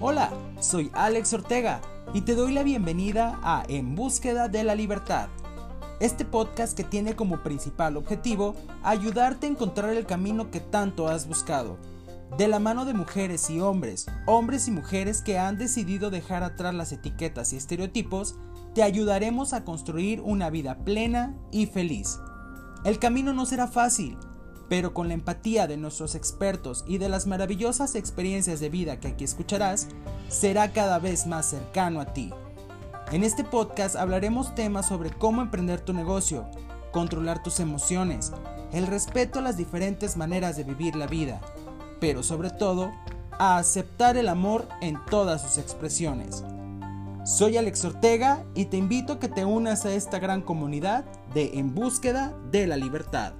Hola, soy Alex Ortega y te doy la bienvenida a En Búsqueda de la Libertad. Este podcast que tiene como principal objetivo ayudarte a encontrar el camino que tanto has buscado. De la mano de mujeres y hombres, hombres y mujeres que han decidido dejar atrás las etiquetas y estereotipos, te ayudaremos a construir una vida plena y feliz. El camino no será fácil, pero con la empatía de nuestros expertos y de las maravillosas experiencias de vida que aquí escucharás, será cada vez más cercano a ti. En este podcast hablaremos temas sobre cómo emprender tu negocio, controlar tus emociones, el respeto a las diferentes maneras de vivir la vida, pero sobre todo, a aceptar el amor en todas sus expresiones. Soy Alex Ortega y te invito a que te unas a esta gran comunidad de En Búsqueda de la Libertad.